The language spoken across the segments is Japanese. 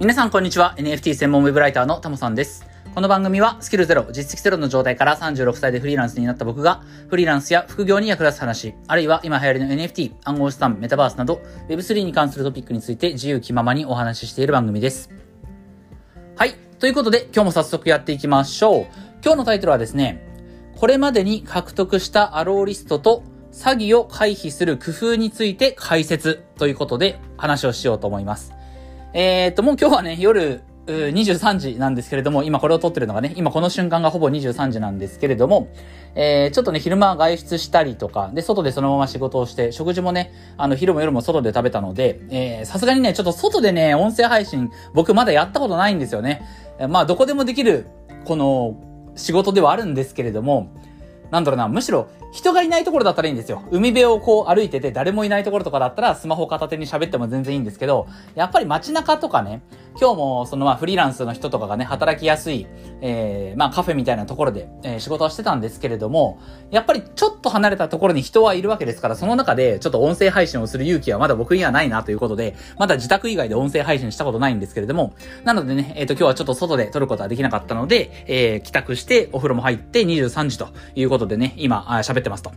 皆さんこんにちは。NFT 専門ウェブライターのタモさんです。この番組はスキルゼロ、実績ゼロの状態から36歳でフリーランスになった僕が、フリーランスや副業に役立つ話、あるいは今流行りの NFT、暗号資産、メタバースなど、Web3 に関するトピックについて自由気ままにお話ししている番組です。はい。ということで、今日も早速やっていきましょう。今日のタイトルはですね、これまでに獲得したアローリストと詐欺を回避する工夫について解説ということで話をしようと思います。えー、っと、もう今日はね、夜、23時なんですけれども、今これを撮ってるのがね、今この瞬間がほぼ23時なんですけれども、えー、ちょっとね、昼間外出したりとか、で、外でそのまま仕事をして、食事もね、あの、昼も夜も外で食べたので、えー、さすがにね、ちょっと外でね、音声配信、僕まだやったことないんですよね。まあ、どこでもできる、この、仕事ではあるんですけれども、なんだろうな、むしろ人がいないところだったらいいんですよ。海辺をこう歩いてて誰もいないところとかだったらスマホ片手に喋っても全然いいんですけど、やっぱり街中とかね、今日もそのまあフリーランスの人とかがね、働きやすい、えー、まあカフェみたいなところで、えー仕事はしてたんですけれども、やっぱりちょっと離れたところに人はいるわけですから、その中でちょっと音声配信をする勇気はまだ僕にはないなということで、まだ自宅以外で音声配信したことないんですけれども、なのでね、えっ、と今日はちょっと外で撮ることはできなかったので、えー帰宅してお風呂も入って23時ということでね、今、喋ってますと。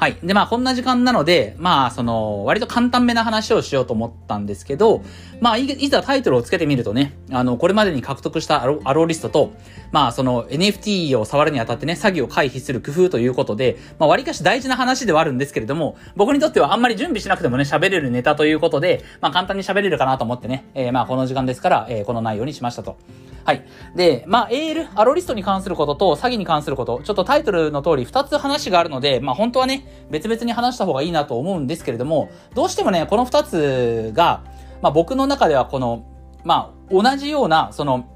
はい。で、まあ、こんな時間なので、まあ、その、割と簡単めな話をしようと思ったんですけど、まあ、いざタイトルをつけてみるとね、あの、これまでに獲得したアロアローリストと、まあ、その NFT を触るにあたってね、詐欺を回避する工夫ということで、まあ、割かし大事な話ではあるんですけれども、僕にとってはあんまり準備しなくてもね、喋れるネタということで、まあ、簡単に喋れるかなと思ってね、えーまあ、この時間ですから、えーこの内容にしましたと。はい。で、まあ、AL、アロリストに関することと詐欺に関すること、ちょっとタイトルの通り2つ話があるので、まあ、本当はね、別々に話した方がいいなと思うんですけれども、どうしてもね、この2つが、まあ、僕の中ではこの、まあ、同じような、その、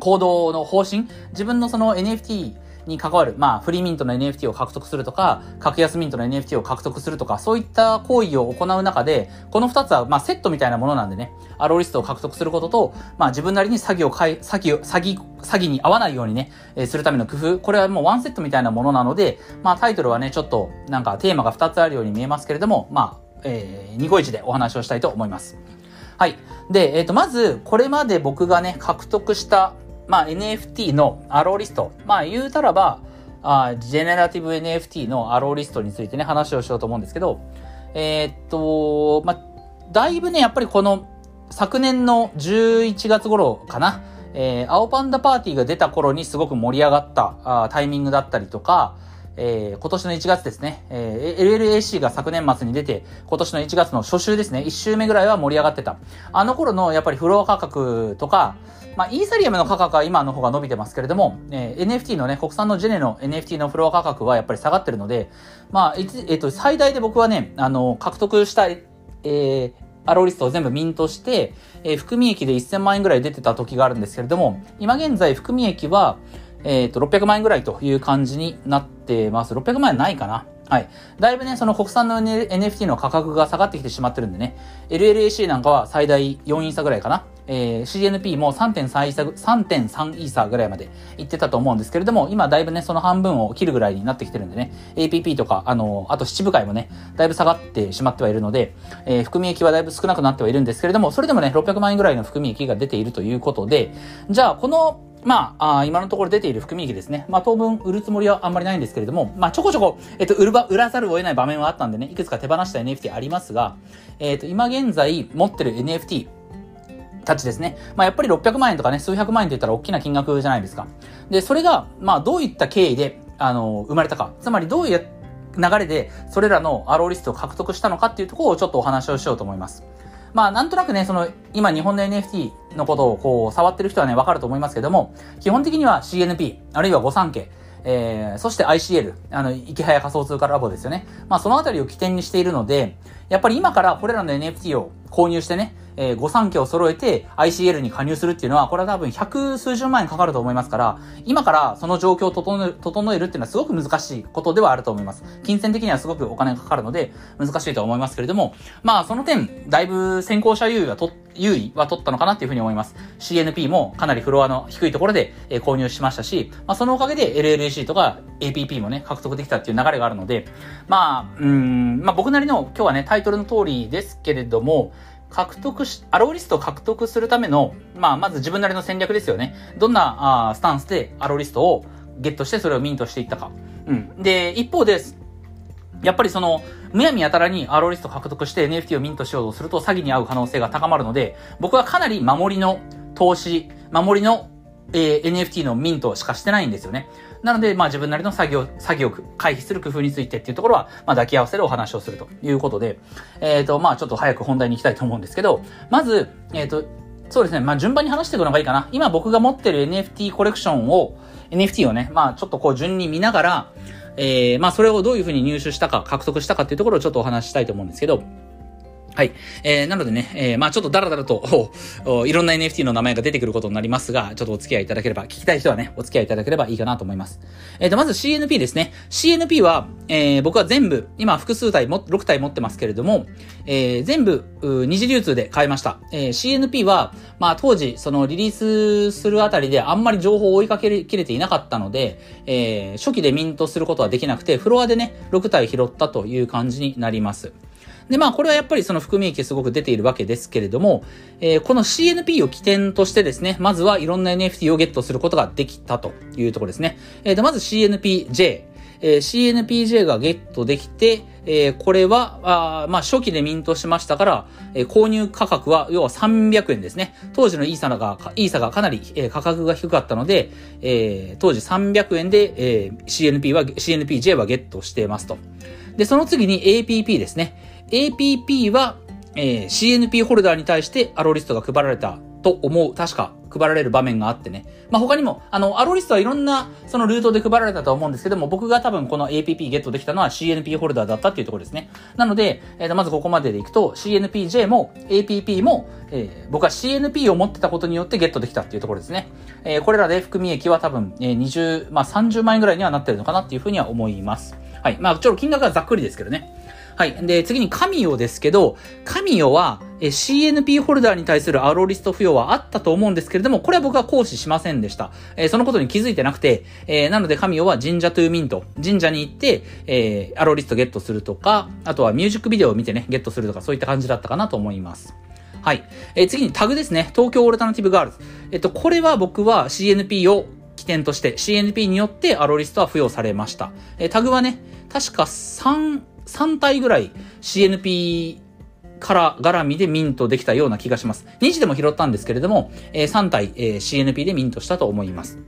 行動の方針、自分のその NFT に関わる、まあ、フリーミントの NFT を獲得するとか、格安ミントの NFT を獲得するとか、そういった行為を行う中で、この二つは、まあ、セットみたいなものなんでね、アローリストを獲得することと、まあ、自分なりに詐欺をかい、詐欺、詐欺、詐欺に合わないようにね、えーするための工夫、これはもうワンセットみたいなものなので、まあ、タイトルはね、ちょっと、なんかテーマが二つあるように見えますけれども、まあ、えー、ニコイチでお話をしたいと思います。はい。で、えっ、と、まず、これまで僕がね、獲得した、まあ、NFT のアローリスト。まあ、言うたらば、あジェネラティブ NFT のアローリストについてね、話をしようと思うんですけど、えーっと、まあ、だいぶね、やっぱりこの、昨年の11月頃かな、えー、青パンダパーティーが出た頃にすごく盛り上がったあタイミングだったりとか、えー今年の1月ですね、えー LLAC が昨年末に出て、今年の1月の初週ですね、1週目ぐらいは盛り上がってた。あの頃のやっぱりフロア価格とか、まあ、イーサリアムの価格は今の方が伸びてますけれども、えー NFT のね、国産のジェネの NFT のフロア価格はやっぱり下がってるので、まあ、えっ、と、最大で僕はね、あの、獲得した、えーアローリストを全部ミントして、えー含み益で1000万円ぐらい出てた時があるんですけれども、今現在含み益は、えっ、と、600万円ぐらいという感じになってます。600万円ないかなはい。だいぶね、その国産の NFT の価格が下がってきてしまってるんでね、LLAC なんかは最大4イーサぐらいかな。えー CNP も3.3イーサぐ、3.3イーサぐらいまで行ってたと思うんですけれども、今だいぶね、その半分を切るぐらいになってきてるんでね、APP とか、あの、あと七部会もね、だいぶ下がってしまってはいるので、えー含み益はだいぶ少なくなってはいるんですけれども、それでもね、600万円ぐらいの含み益が出ているということで、じゃあ、この、まあ、あ今のところ出ている含み益ですね。まあ、当分売るつもりはあんまりないんですけれども、まあ、ちょこちょこ、えっと、売るば、売らざるを得ない場面はあったんでね、いくつか手放した NFT ありますが、えっと、今現在持ってる NFT、たちですね。まあ、やっぱり600万円とかね、数百万円って言ったら大きな金額じゃないですか。で、それが、まあ、どういった経緯で、あの、生まれたか。つまり、どういう流れで、それらのアローリストを獲得したのかっていうところをちょっとお話をしようと思います。まあ、なんとなくね、その、今日本の NFT のことをこう、触ってる人はね、わかると思いますけども、基本的には CNP、あるいは御三家、えー、そして ICL、あの、池早仮想通貨ラボですよね。まあ、そのあたりを起点にしているので、やっぱり今からこれらの NFT を購入してね、えー、御三家を揃えて ICL に加入するっていうのは、これは多分百数十万円かかると思いますから、今からその状況を整え整えるっていうのはすごく難しいことではあると思います。金銭的にはすごくお金がかかるので、難しいとは思いますけれども、まあその点、だいぶ先行者優位はと、優位は取ったのかなっていうふうに思います。CNP もかなりフロアの低いところで、えー購入しましたし、まあそのおかげで LLAC とか APP もね、獲得できたっていう流れがあるので、まあ、うーん、まあ僕なりの今日はね、タイトルの通りですけれども、獲得し、アローリストを獲得するための、まあ、まず自分なりの戦略ですよね。どんなあスタンスでアローリストをゲットしてそれをミントしていったか。うん。で、一方で、やっぱりその、むやみやたらにアローリスト獲得して NFT をミントしようとすると詐欺に遭う可能性が高まるので、僕はかなり守りの投資、守りの、えー、NFT のミントしかしてないんですよね。なので、まあ自分なりの作業、作業回避する工夫についてっていうところは、まあ抱き合わせるお話をするということで、えっ、ー、と、まあちょっと早く本題に行きたいと思うんですけど、まず、えっ、ー、と、そうですね。まあ順番に話していくのがいいかな。今僕が持ってる NFT コレクションを、NFT をね、まあちょっとこう順に見ながら、えー、まあそれをどういうふうに入手したか、獲得したかっていうところをちょっとお話ししたいと思うんですけど、はい。えー、なのでね、えー、まあちょっとダラダラと いろんな NFT の名前が出てくることになりますが、ちょっとお付き合いいただければ、聞きたい人はね、お付き合いいただければいいかなと思います。えっ、ー、と、まず CNP ですね。CNP は、えー、僕は全部、今複数体も、6体持ってますけれども、えー、全部、二次流通で買いました。えー、CNP は、まあ当時、そのリリースするあたりであんまり情報を追いかけきれていなかったので、えー、初期でミントすることはできなくて、フロアでね、6体拾ったという感じになります。で、まあ、これはやっぱりその含み益すごく出ているわけですけれども、えー、この CNP を起点としてですね、まずはいろんな NFT をゲットすることができたというところですね。えー、で、まず CNPJ。えー、CNPJ がゲットできて、えー、これは、あまあ、初期でミントしましたから、えー、購入価格は、要は300円ですね。当時のイーサが、イーサがかなり、えー、価格が低かったので、えー、当時300円で、えー、CNP は、CNPJ はゲットしていますと。で、その次に APP ですね。APP は、えー、CNP ホルダーに対してアロリストが配られたと思う。確か配られる場面があってね。まあ、他にも、あの、アロリストはいろんなそのルートで配られたと思うんですけども、僕が多分この APP ゲットできたのは CNP ホルダーだったっていうところですね。なので、えー、とまずここまででいくと CNPJ も APP も、えー、僕は CNP を持ってたことによってゲットできたっていうところですね。えー、これらで含み益は多分、えー、20、まあ、30万円ぐらいにはなってるのかなっていうふうには思います。はい。まあ、ちょっと金額はざっくりですけどね。はい。で、次に神代ですけど、神代は、え CNP ホルダーに対するアローリスト付与はあったと思うんですけれども、これは僕は行使しませんでした。えー、そのことに気づいてなくて、えー、なので神代は神社トゥーミント、神社に行って、えー、アローリストゲットするとか、あとはミュージックビデオを見てね、ゲットするとか、そういった感じだったかなと思います。はい。えー、次にタグですね。東京オルタナティブガールズ。えっと、これは僕は CNP を起点として CNP によってアローリストは付与されました。え、タグはね、確か3、3体ぐらい CNP から絡みでミントできたような気がします。2時でも拾ったんですけれども、えー、3体、えー、CNP でミントしたと思います。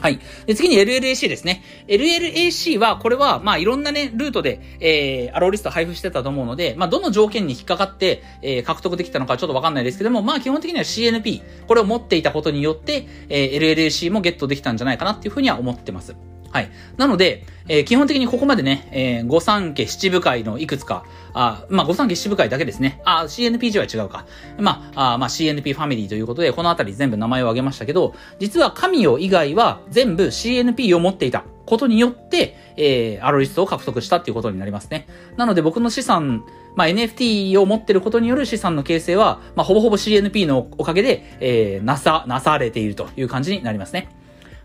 はい。で、次に LLAC ですね。LLAC は、これは、まあ、いろんなね、ルートで、えー、アローリスト配布してたと思うので、まあ、どの条件に引っかかって、えー、獲得できたのかちょっとわかんないですけども、まあ、基本的には CNP、これを持っていたことによって、えー、LLAC もゲットできたんじゃないかなっていうふうには思ってます。はい。なので、えー、基本的にここまでね、えー、御三家七部会のいくつか、あまあ、御三家七部会だけですね。あ、CNPG は違うか。まあ、あまあ、CNP ファミリーということで、このあたり全部名前を挙げましたけど、実は神代以外は全部 CNP を持っていたことによって、えー、アロリストを獲得したっていうことになりますね。なので僕の資産、まあ、NFT を持ってることによる資産の形成は、まあ、ほぼほぼ CNP のおかげで、えー、なさ、なされているという感じになりますね。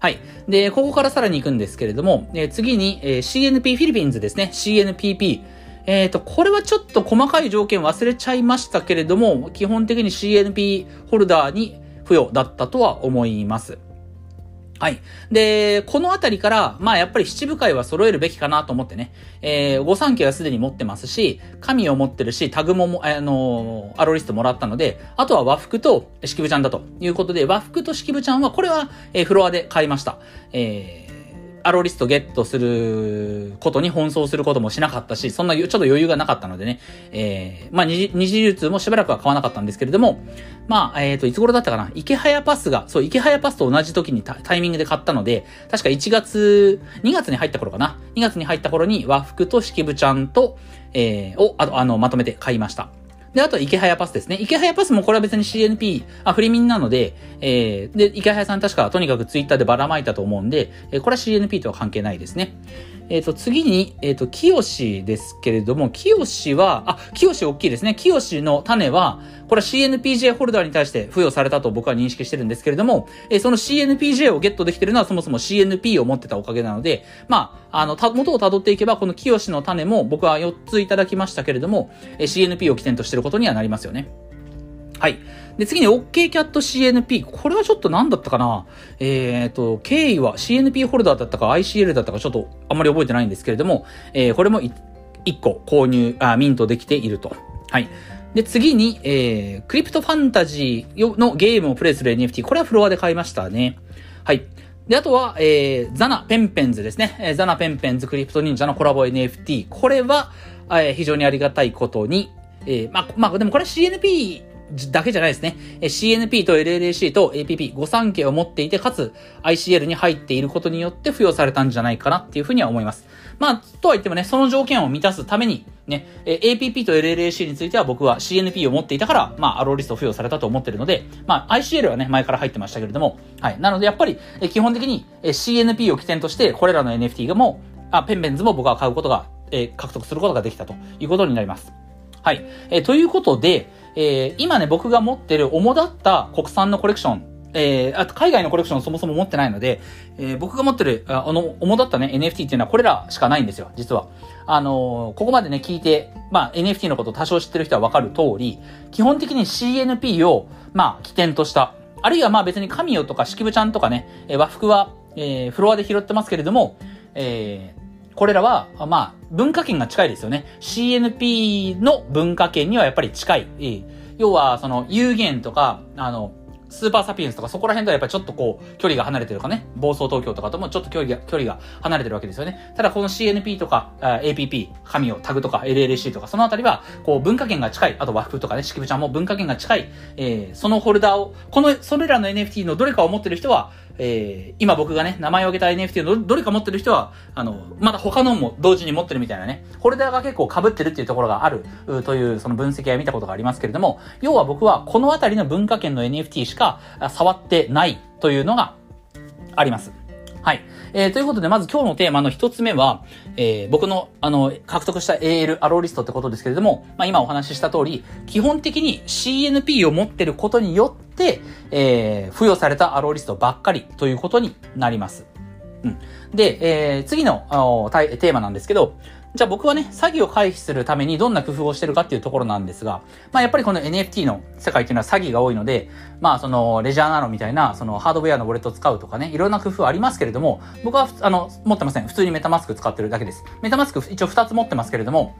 はい。で、ここからさらに行くんですけれども、えー、次に、えー、CNP フィリピンズですね。CNPP。えっ、ー、と、これはちょっと細かい条件忘れちゃいましたけれども、基本的に CNP ホルダーに付与だったとは思います。はい。で、このあたりから、まあやっぱり七部会は揃えるべきかなと思ってね、えー、御三家はすでに持ってますし、神を持ってるし、タグもも、あのー、アロリストもらったので、あとは和服と式部ちゃんだということで、和服と式部ちゃんは、これは、えー、フロアで買いました。えーアロリストゲットすることに奔走することもしなかったし、そんなちょっと余裕がなかったのでね、えー、まあ二次、流通もしばらくは買わなかったんですけれども、まあ、えっ、ー、と、いつ頃だったかな？池早パスが、そう、池早パスと同じ時にタイミングで買ったので、確か1月、2月に入った頃かな ?2 月に入った頃に和服と式部ちゃんと、えー、を、あと、あの、まとめて買いました。で、あと、池早パスですね。池早パスもこれは別に CNP、あ、フリミンなので、えー、で、池早さん確かとにかくツイッターでばらまいたと思うんで、えー、これは CNP とは関係ないですね。えっ、ー、と、次に、えっ、ー、と、清ですけれども、清は、あ、清大きいですね。清の種は、これは CNPJ ホルダーに対して付与されたと僕は認識してるんですけれども、えー、その CNPJ をゲットできてるのはそもそも CNP を持ってたおかげなので、まあ、あの、た、元を辿っていけば、この清の種も僕は4ついただきましたけれども、え CNP を起点としてることにはなりますよね。はい。で、次に OKCAT-CNP。これはちょっと何だったかな？えっ、ー、と、経緯は CNP ホルダーだったか ICL だったかちょっとあんまり覚えてないんですけれども、えー、これも1個購入、あ、ミントできていると。はい。で、次に、えー、クリプトファンタジーのゲームをプレイする NFT。これはフロアで買いましたね。はい。で、あとは、えー、ザナペンペンズですね。えー、ザナペンペンズクリプト忍者のコラボ NFT。これは、えー、非常にありがたいことに、えー、まあ、まあ、でもこれ CNP だけじゃないですね。CNP と LLAC と APP、5産経を持っていて、かつ ICL に入っていることによって付与されたんじゃないかなっていうふうには思います。まあ、とは言ってもね、その条件を満たすために、ね、APP と LLAC については僕は CNP を持っていたから、まあ、アローリスト付与されたと思ってるので、まあ、ICL はね、前から入ってましたけれども、はい。なので、やっぱり、基本的に CNP を起点として、これらの NFT がもう、あ、ペンベンズも僕は買うことが、えー、獲得することができたということになります。はい。えー、ということで、えー、今ね、僕が持ってる主だった国産のコレクション、えー、あと海外のコレクションそもそも持ってないので、えー、僕が持ってる、あの、主だったね、NFT っていうのはこれらしかないんですよ、実は。あのー、ここまでね、聞いて、まあ、NFT のこと多少知ってる人はわかる通り、基本的に CNP を、まあ、起点とした、あるいはまあ別に神代とか式部ちゃんとかね、和服は、えー、フロアで拾ってますけれども、えー、これらは、まあ、文化圏が近いですよね。CNP の文化圏にはやっぱり近い。要は、その、有限とか、あの、スーパーサピエンスとかそこら辺とはやっぱりちょっとこう、距離が離れてるかね、暴走東京とかともちょっと距離が、距離が離れてるわけですよね。ただこの CNP とか、APP、神をタグとか LLC とか、そのあたりは、こう、文化圏が近い、あと和服とかね、式部ちゃんも文化圏が近い、えー、そのホルダーを、この、それらの NFT のどれかを持ってる人は、えー、今僕がね、名前を挙げた NFT のどれか持ってる人は、あの、まだ他のも同時に持ってるみたいなね、ホルダーが結構被ってるっていうところがあるという、その分析は見たことがありますけれども、要は僕はこのあたりの文化圏の NFT しか触ってないというのがあります。はい。えー、ということで、まず今日のテーマの一つ目は、えー、僕の、あの、獲得した AL アローリストってことですけれども、まあ今お話しした通り、基本的に CNP を持ってることによって、えー、付与されたアローリストばっかりということになります。うん。で、えー、次のテーマなんですけど、じゃあ僕はね、詐欺を回避するためにどんな工夫をしてるかっていうところなんですが、まあやっぱりこの NFT の世界っていうのは詐欺が多いので、まあそのレジャーナノみたいな、そのハードウェアのウォレットを使うとかね、いろんな工夫ありますけれども、僕はあの、持ってません。普通にメタマスク使ってるだけです。メタマスク一応2つ持ってますけれども、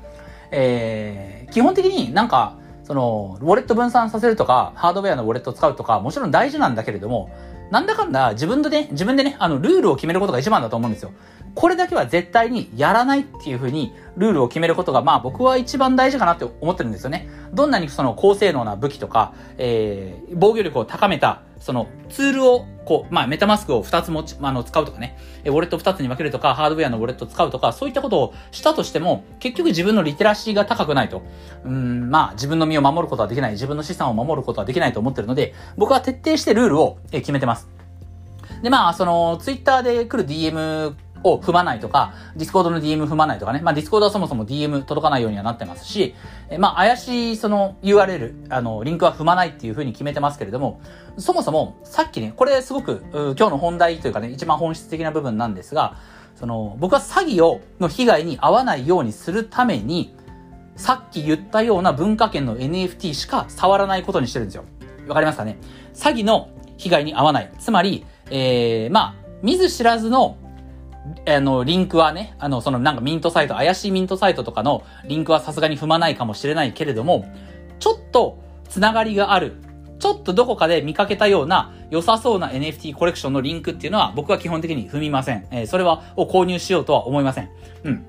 えー、基本的になんか、その、ウォレット分散させるとか、ハードウェアのウォレットを使うとか、もちろん大事なんだけれども、なんだかんだ自分でね、自分でね、あの、ルールを決めることが一番だと思うんですよ。これだけは絶対にやらないっていうふうにルールを決めることが、まあ僕は一番大事かなって思ってるんですよね。どんなにその高性能な武器とか、えー、防御力を高めた、そのツールを、こう、まあメタマスクを2つ持ち、あの、使うとかね、ウォレット2つに分けるとか、ハードウェアのウォレット使うとか、そういったことをしたとしても、結局自分のリテラシーが高くないと、うん、まあ自分の身を守ることはできない、自分の資産を守ることはできないと思ってるので、僕は徹底してルールを決めてます。で、まあ、その、ツイッターで来る DM を踏まないとか、ディスコードの DM 踏まないとかね。まあ、ディスコードはそもそも DM 届かないようにはなってますし、えまあ、怪しいその URL、あの、リンクは踏まないっていう風に決めてますけれども、そもそも、さっきね、これすごく、今日の本題というかね、一番本質的な部分なんですが、その、僕は詐欺を、の被害に遭わないようにするために、さっき言ったような文化圏の NFT しか触らないことにしてるんですよ。わかりますかね？詐欺の被害に遭わない。つまり、えー、まあ、見ず知らずの、あの、リンクはね、あの、そのなんかミントサイト、怪しいミントサイトとかのリンクはさすがに踏まないかもしれないけれども、ちょっとつながりがある、ちょっとどこかで見かけたような良さそうな NFT コレクションのリンクっていうのは僕は基本的に踏みません。えー、それは、を購入しようとは思いません。うん。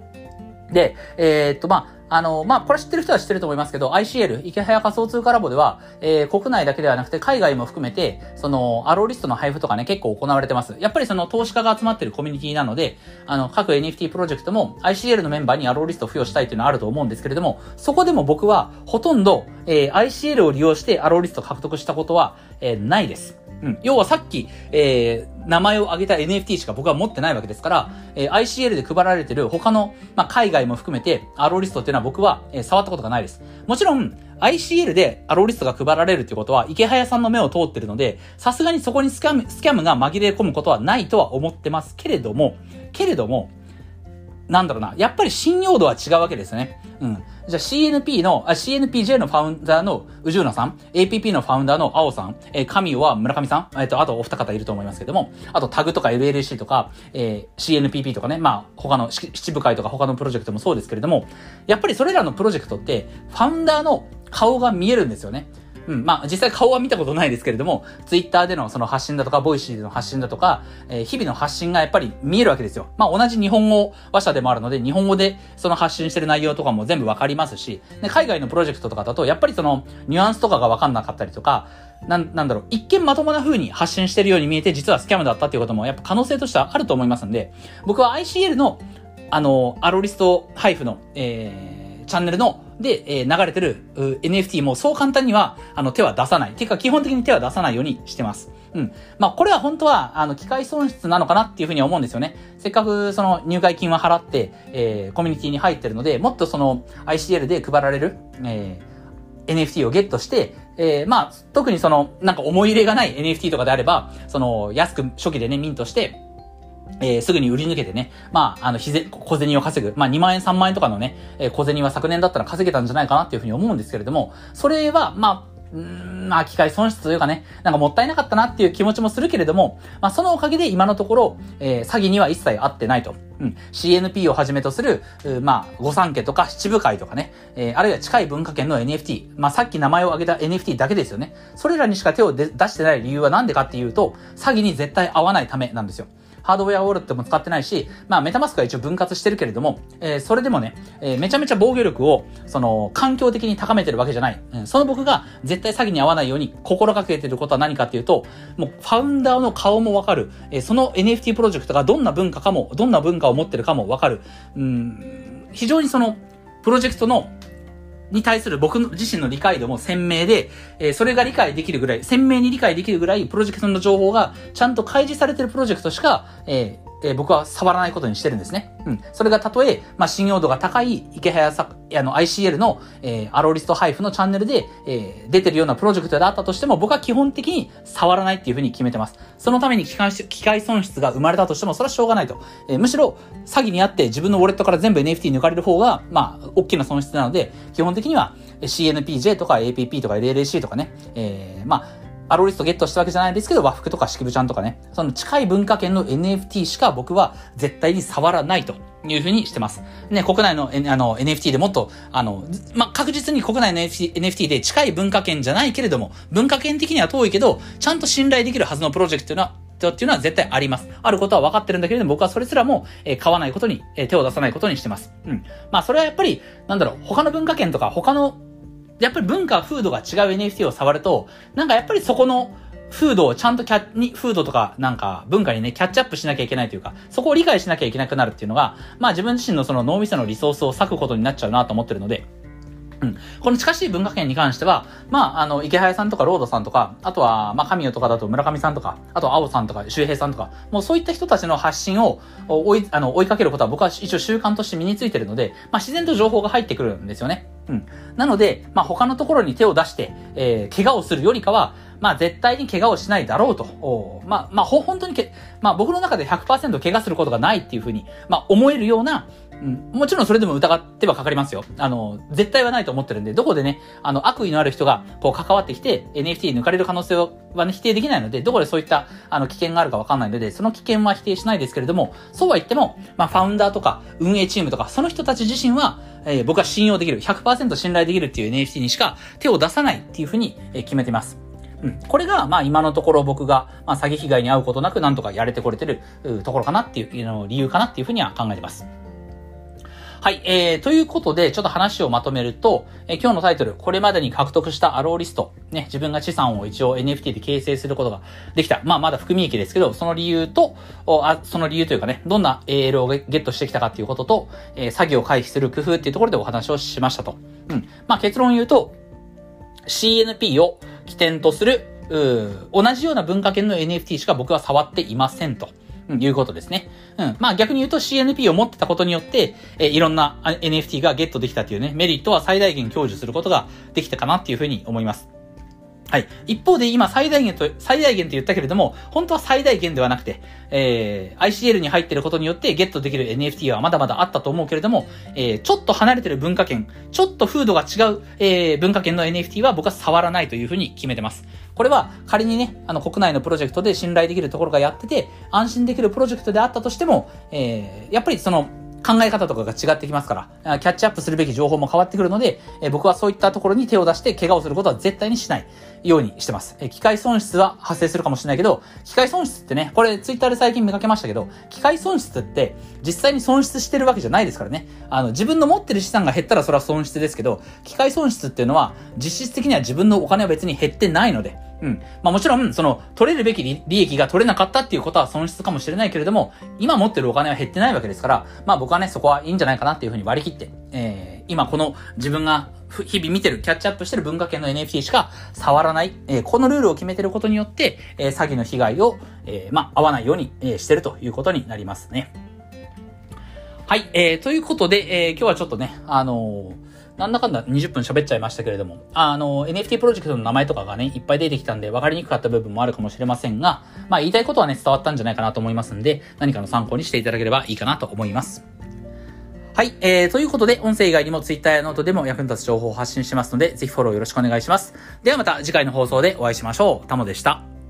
で、えー、っと、まあ、あの、まあ、これ知ってる人は知ってると思いますけど、ICL、池早仮想通貨ラボでは、えー、国内だけではなくて海外も含めて、その、アローリストの配布とかね、結構行われてます。やっぱりその投資家が集まってるコミュニティなので、あの、各 NFT プロジェクトも ICL のメンバーにアローリストを付与したいっていうのはあると思うんですけれども、そこでも僕は、ほとんど、えー、ICL を利用してアローリスト獲得したことは、えー、ないです。うん。要はさっき、えー、名前を挙げた NFT しか僕は持ってないわけですから、えー、ICL で配られてる他の、まあ、海外も含めて、アローリストっていうのは僕は、えー、触ったことがないです。もちろん、ICL でアローリストが配られるっていうことは、池早さんの目を通ってるので、さすがにそこにスキャム、スキャムが紛れ込むことはないとは思ってますけれども、けれども、なんだろうな、やっぱり信用度は違うわけですね。うん。じゃあ CNP の、あ CNPJ のファウンダーの宇治野さん、APP のファウンダーの青さん、えー、神は村上さん、えっ、ー、と、あとお二方いると思いますけども、あとタグとか LLC とか、えー、CNPP とかね、まあ、他の七部会とか他のプロジェクトもそうですけれども、やっぱりそれらのプロジェクトって、 founder の顔が見えるんですよね。うん、まあ、実際顔は見たことないですけれども、ツイッターでのその発信だとか、 Voicy での発信だとか、えー、日々の発信がやっぱり見えるわけですよ。まあ、同じ日本語話者でもあるので、日本語でその発信してる内容とかも全部わかりますし、で海外のプロジェクトとかだと、やっぱりその、ニュアンスとかがわかんなかったりとか、なん、なんだろう、一見まともな風に発信してるように見えて、実は scam だったっていうことも、やっぱ可能性としてはあると思いますんで、僕は ICL の、あの、アロリスト配布の、えー、チャンネルので、えー、流れてる NFT もそう簡単には、あの、手は出さない。ていうか、基本的に手は出さないようにしてます。うん。まあ、これは本当は、あの、機械損失なのかなっていうふうに思うんですよね。せっかく、その、入会金は払って、えー、コミュニティに入ってるので、もっとその、ICL で配られる、えー、NFT をゲットして、えー、まあ、特にその、なんか思い入れがない NFT とかであれば、その、安く初期でね、ミントして、えー、すぐに売り抜けてね、まあ、あの、ひぜ、小銭を稼ぐ。まあ、2万円、3万円とかのね、えー、小銭は昨年だったら稼げたんじゃないかなっていうふうに思うんですけれども、それは、まあ、んまあ、機械損失というかね、なんかもったいなかったなっていう気持ちもするけれども、まあ、そのおかげで今のところ、えー、詐欺には一切合ってないと。うん。CNP をはじめとする、まあ、御三家とか七部会とかね、えー、あるいは近い文化圏の NFT、まあ、さっき名前を挙げた NFT だけですよね。それらにしか手を出してない理由はなんでかっていうと、詐欺に絶対合わないためなんですよ。ハードウェアウォレットも使ってないし、まあメタマスクは一応分割してるけれども、えー、それでもね、えー、めちゃめちゃ防御力を、その、環境的に高めてるわけじゃない。うん、その僕が絶対詐欺に合わないように心がけてることは何かっていうと、もうファウンダーの顔もわかる。えー、その NFT プロジェクトがどんな文化かも、どんな文化を持ってるかもわかる。うん、非常にその、プロジェクトのに対する僕自身の理解度も鮮明で、えー、それが理解できるぐらい、鮮明に理解できるぐらい、プロジェクトの情報がちゃんと開示されてるプロジェクトしか、えーえー、僕は触らないことにしてるんですね。うん。それがたとえ、まあ、信用度が高い池早さ、あの、ICL の、えー、アローリスト配布のチャンネルで、えー、出てるようなプロジェクトであったとしても、僕は基本的に触らないっていうふうに決めてます。そのために機械機械損失が生まれたとしても、それはしょうがないと。えー、むしろ、詐欺にあって自分のウォレットから全部 NFT 抜かれる方が、まあ、大きな損失なので、基本的には CNPJ とか APP とか LLC とかね、えー、まあ、アロリストゲットしたわけじゃないですけど、和服とか式部ちゃんとかね、その近い文化圏の NFT しか僕は絶対に触らないというふうにしてます。ね、国内のあの NFT でもっと、あの、ま確実に国内の NFT, NFT で近い文化圏じゃないけれども、文化圏的には遠いけど、ちゃんと信頼できるはずのプロジェクトというのはっていうのは絶対あります。あることは分かってるんだけれども、僕はそれすらも、えー、買わないことに、えー、手を出さないことにしてます。うん。まあ、それはやっぱり、なんだろう、他の文化圏とか、他のやっぱり文化、風土が違う NFT を触ると、なんかやっぱりそこの風土をちゃんとキャに、風土とかなんか文化にね、キャッチアップしなきゃいけないというか、そこを理解しなきゃいけなくなるっていうのが、まあ自分自身のその脳みそのリソースを割くことになっちゃうなと思ってるので、うん。この近しい文化圏に関しては、まあ、あの、池早さんとかロードさんとか、あとは、まあ、神代とかだと村上さんとか、あと青さんとか周平さんとか、もうそういった人たちの発信を追い、あの、追いかけることは僕は一応習慣として身についてるので、まあ、自然と情報が入ってくるんですよね。うん。なので、まあ、他のところに手を出して、えー、怪我をするよりかは、まあ、絶対に怪我をしないだろうと。まあ、まあ、本当にけ、まあ、僕の中で100%怪我することがないっていうふうに、まあ、思えるような、うん、もちろんそれでも疑ってはかかりますよ。あの、絶対はないと思ってるんで、どこでね、あの、悪意のある人が、こう、関わってきて、NFT 抜かれる可能性はね、否定できないので、どこでそういった、あの、危険があるかわかんないので、その危険は否定しないですけれども、そうは言っても、まあ、ファウンダーとか、運営チームとか、その人たち自身は、えー、僕は信用できる、100%信頼できるっていう NFT にしか手を出さないっていうふうに、え決めてます。うん。これが、まあ今のところ僕が、まあ詐欺被害に遭うことなくなんとかやれてこれてるところかなっていう、の理由かなっていうふうには考えてます。はい、えー、ということで、ちょっと話をまとめると、えー、今日のタイトル、これまでに獲得したアローリスト、ね、自分が資産を一応 NFT で形成することができた。まあ、まだ含み益ですけど、その理由と、あその理由というかね、どんな AL をゲットしてきたかっていうことと、えー、作業を回避する工夫っていうところでお話をしましたと。うん。まあ、結論言うと、CNP を起点とする同じような文化圏の NFT しか僕は触っていませんと。いうことですね。うん。まあ逆に言うと CNP を持ってたことによって、え、いろんな NFT がゲットできたというね、メリットは最大限享受することができたかなっていうふうに思います。はい。一方で今最大限と、最大限と言ったけれども、本当は最大限ではなくて、えー、ICL に入ってることによってゲットできる NFT はまだまだあったと思うけれども、えー、ちょっと離れてる文化圏、ちょっと風土が違う、えー、文化圏の NFT は僕は触らないというふうに決めてます。これは仮にね、あの国内のプロジェクトで信頼できるところがやってて、安心できるプロジェクトであったとしても、えー、やっぱりその、考え方とかが違ってきますから、キャッチアップするべき情報も変わってくるので、え僕はそういったところに手を出して怪我をすることは絶対にしないようにしてます。え機械損失は発生するかもしれないけど、機械損失ってね、これツイッターで最近見かけましたけど、機械損失って実際に損失してるわけじゃないですからね。あの、自分の持ってる資産が減ったらそれは損失ですけど、機械損失っていうのは実質的には自分のお金は別に減ってないので、うん。まあもちろん、その、取れるべき利益が取れなかったっていうことは損失かもしれないけれども、今持ってるお金は減ってないわけですから、まあ僕はね、そこはいいんじゃないかなっていうふうに割り切って、えー、今この自分が日々見てる、キャッチアップしてる文化圏の NFT しか触らない、えー、このルールを決めてることによって、えー、詐欺の被害を、えー、まあ、合わないように、え、してるということになりますね。はい、えー、ということで、え、今日はちょっとね、あのなんだかんだ20分喋っちゃいましたけれども、あの、NFT プロジェクトの名前とかがね、いっぱい出てきたんで分かりにくかった部分もあるかもしれませんが、まあ言いたいことはね、伝わったんじゃないかなと思いますんで、何かの参考にしていただければいいかなと思います。はい。えー、ということで、音声以外にも Twitter やノートでも役に立つ情報を発信してますので、ぜひフォローよろしくお願いします。ではまた次回の放送でお会いしましょう。タモでした。